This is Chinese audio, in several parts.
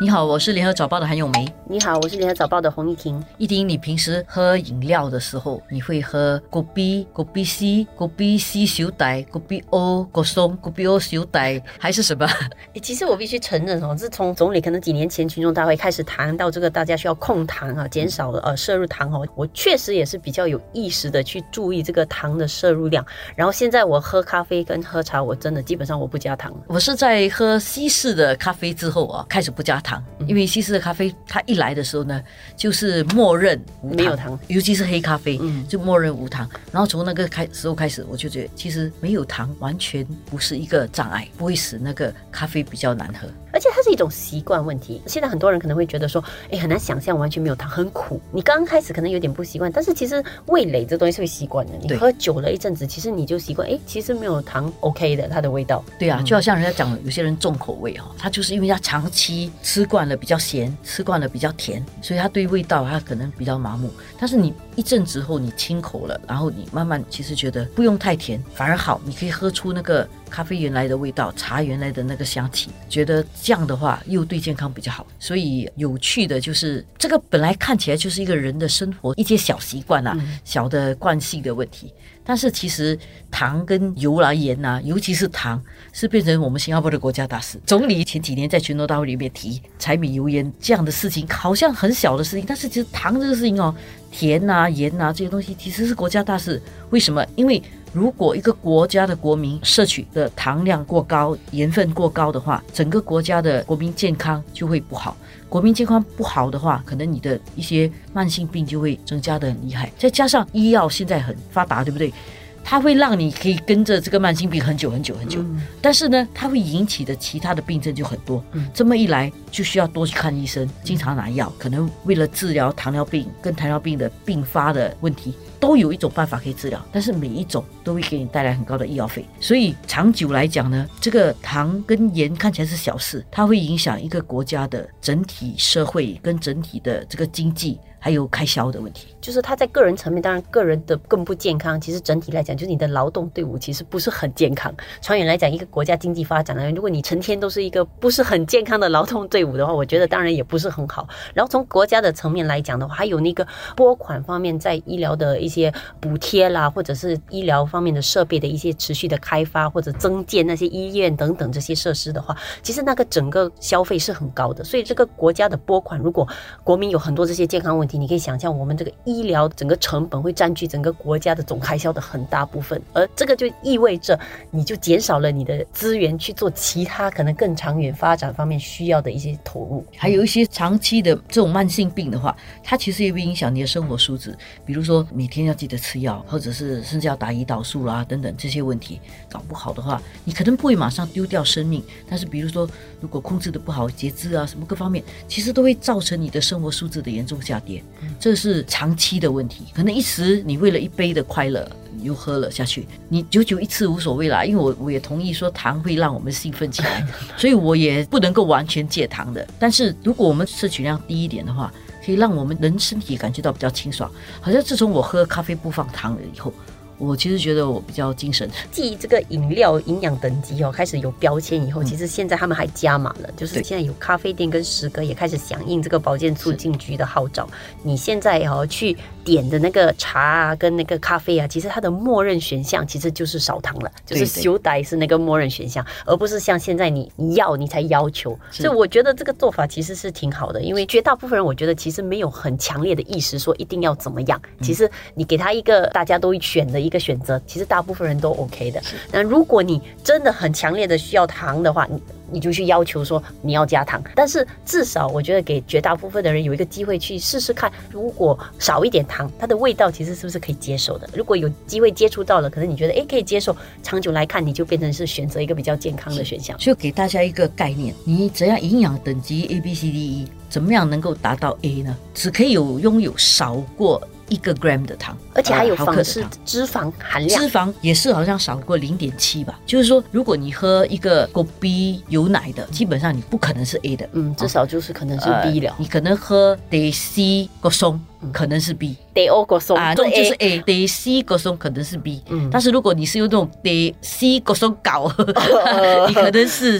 你好，我是联合早报的韩永梅。你好，我是联合早报的洪一婷。一婷，你平时喝饮料的时候，你会喝果 B、果 B C、果 B C 小袋、果 B O 果松、果 B O 小袋，还是什么？诶，其实我必须承认哦，自从总理可能几年前群众大会开始谈到这个，大家需要控糖啊，减少呃摄入糖哦，我确实也是比较有意识的去注意这个糖的摄入量。然后现在我喝咖啡跟喝茶，我真的基本上我不加糖。我是在喝西式的咖啡之后啊，开始不加糖。糖，因为西式的咖啡它一来的时候呢，就是默认没有糖，尤其是黑咖啡，嗯，就默认无糖。然后从那个开时候开始，我就觉得其实没有糖完全不是一个障碍，不会使那个咖啡比较难喝。而且它是一种习惯问题。现在很多人可能会觉得说，哎，很难想象完全没有糖，很苦。你刚刚开始可能有点不习惯，但是其实味蕾这东西是会习惯的。你喝久了一阵子，其实你就习惯，哎，其实没有糖，OK 的，它的味道。对啊，就好像人家讲，有些人重口味哈，他就是因为他长期吃惯了比较咸，吃惯了比较甜，所以他对味道他可能比较麻木。但是你一阵子后，你清口了，然后你慢慢其实觉得不用太甜，反而好，你可以喝出那个。咖啡原来的味道，茶原来的那个香气，觉得这样的话又对健康比较好。所以有趣的就是，这个本来看起来就是一个人的生活一些小习惯啊，小的惯性的问题。但是其实糖跟油啦、盐呐，尤其是糖，是变成我们新加坡的国家大事。总理前几年在全国大会里面提柴米油盐这样的事情，好像很小的事情，但是其实糖这个事情哦，甜呐、盐呐这些东西，其实是国家大事。为什么？因为如果一个国家的国民摄取的糖量过高、盐分过高的话，整个国家的国民健康就会不好。国民健康不好的话，可能你的一些慢性病就会增加的很厉害。再加上医药现在很发达，对不对？它会让你可以跟着这个慢性病很久很久很久。但是呢，它会引起的其他的病症就很多。嗯这么一来，就需要多去看医生，经常拿药。可能为了治疗糖尿病跟糖尿病的并发的问题。都有一种办法可以治疗，但是每一种都会给你带来很高的医药费，所以长久来讲呢，这个糖跟盐看起来是小事，它会影响一个国家的整体社会跟整体的这个经济。还有开销的问题，就是他在个人层面，当然个人的更不健康。其实整体来讲，就是你的劳动队伍其实不是很健康。长远来讲，一个国家经济发展呢，如果你成天都是一个不是很健康的劳动队伍的话，我觉得当然也不是很好。然后从国家的层面来讲的话，还有那个拨款方面，在医疗的一些补贴啦，或者是医疗方面的设备的一些持续的开发，或者增建那些医院等等这些设施的话，其实那个整个消费是很高的。所以这个国家的拨款，如果国民有很多这些健康问题，你可以想象，我们这个医疗整个成本会占据整个国家的总开销的很大部分，而这个就意味着你就减少了你的资源去做其他可能更长远发展方面需要的一些投入。还有一些长期的这种慢性病的话，它其实也会影响你的生活素质，比如说每天要记得吃药，或者是甚至要打胰岛素啦等等这些问题，搞不好的话，你可能不会马上丢掉生命，但是比如说如果控制的不好，节制啊什么各方面，其实都会造成你的生活素质的严重下跌。这是长期的问题，可能一时你为了一杯的快乐，你又喝了下去。你久久一次无所谓啦，因为我我也同意说糖会让我们兴奋起来，所以我也不能够完全戒糖的。但是如果我们摄取量低一点的话，可以让我们人身体感觉到比较清爽。好像自从我喝咖啡不放糖了以后。我其实觉得我比较精神。继这个饮料营养等级哦开始有标签以后，其实现在他们还加码了，就是现在有咖啡店跟食阁也开始响应这个保健促进局的号召。你现在哦去点的那个茶啊跟那个咖啡啊，其实它的默认选项其实就是少糖了，就是修改是那个默认选项，而不是像现在你你要你才要求。所以我觉得这个做法其实是挺好的，因为绝大部分人我觉得其实没有很强烈的意识说一定要怎么样。其实你给他一个大家都选的。一个选择，其实大部分人都 OK 的。那如果你真的很强烈的需要糖的话，你你就去要求说你要加糖。但是至少我觉得给绝大部分的人有一个机会去试试看，如果少一点糖，它的味道其实是不是可以接受的？如果有机会接触到了，可能你觉得诶可以接受，长久来看你就变成是选择一个比较健康的选项。就给大家一个概念，你怎样营养等级 A B C D E，怎么样能够达到 A 呢？只可以有拥有少过。一个 gram 的糖，而且还有仿式脂肪含量，脂肪也是好像少过零点七吧。就是说，如果你喝一个果 B 有奶的，基本上你不可能是 A 的，嗯，至少就是可能是 B 了。你可能喝得 C 个松。可能是 B。得 O 果松啊，这种就是 A，得 C 果松可能是 B，嗯但是如果你是用这种得 C 果松搞，你可能是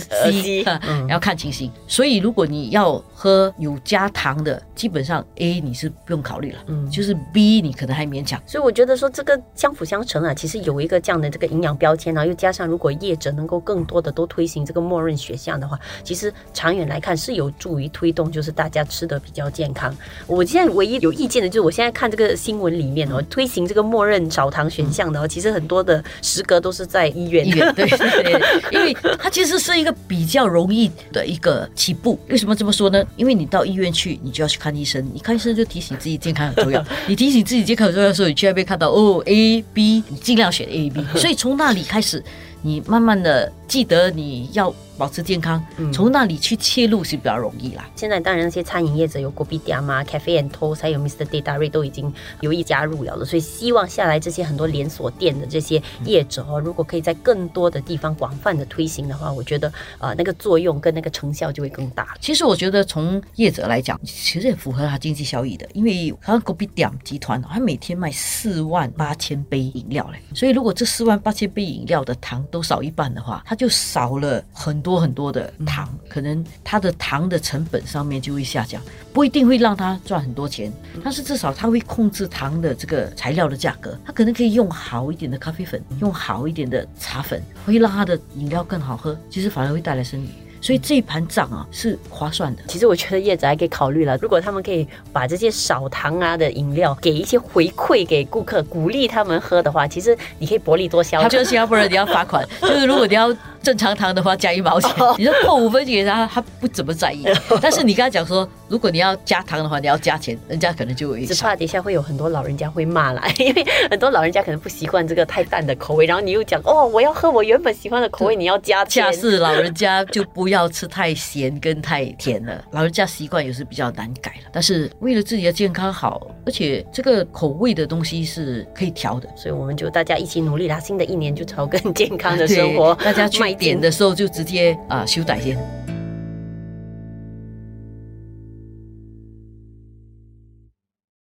啊嗯要看情形。所以如果你要喝有加糖的，基本上 A 你是不用考虑了，嗯就是 B 你可能还勉强。所以我觉得说这个相辅相成啊，其实有一个这样的这个营养标签，然后又加上如果业者能够更多的都推行这个默认选项的话，其实长远来看是有助于推动，就是大家吃的比较健康。我现在唯一有意见的就是，我现在看这个新闻里面哦，推行这个默认澡堂选项的哦，其实很多的时隔都是在医院医院对对对，因为它其实是一个比较容易的一个起步。为什么这么说呢？因为你到医院去，你就要去看医生，你看医生就提醒自己健康很重要。你提醒自己健康很重要的时候，你去那边看到哦 A B，你尽量选 A B。所以从那里开始，你慢慢的记得你要保持健康，从那里去切入是比较容易啦。现在当然那些餐饮业者有 Gobi d a m 啊、Cafe and Toast，还有 Mr. Data Ray 都已经有意加入了了，所以希望下来这些很多连锁店的这些业者哦，如果可以在更多的地方广泛的推行的话，我觉得呃那个作用跟那个成效就会更大。其实我觉得从业者来讲，其实也符合他经济效益的，因为好像 Gobi d a m 集团，它每天卖四万八千杯饮料嘞，所以如果这四万八千杯饮料的糖都少一半的话，它就少了很多很多的糖，可能它的糖的成本上面就会下降，不一定会让它赚很多钱，但是至少它会控制糖的这个材料的价格，它可能可以用好一点的咖啡粉，用好一点的茶粉，会让它的饮料更好喝，其实反而会带来生意。所以这一盘账啊是划算的。其实我觉得业者还可以考虑了，如果他们可以把这些少糖啊的饮料给一些回馈给顾客，鼓励他们喝的话，其实你可以薄利多销。他就是要不然你要罚款，就是如果你要正常糖的话加一毛钱，你说扣五分钱给他，他不怎么在意。但是你跟他讲说，如果你要加糖的话，你要加钱，人家可能就会只怕底下会有很多老人家会骂啦，因为很多老人家可能不习惯这个太淡的口味，然后你又讲哦，我要喝我原本喜欢的口味，你要加钱下。次老人家就不要吃太咸跟太甜了，老人家习惯也是比较难改了。但是为了自己的健康好，而且这个口味的东西是可以调的。所以我们就大家一起努力啦，新的一年就朝更健康的生活大家去点的时候就直接啊修改先。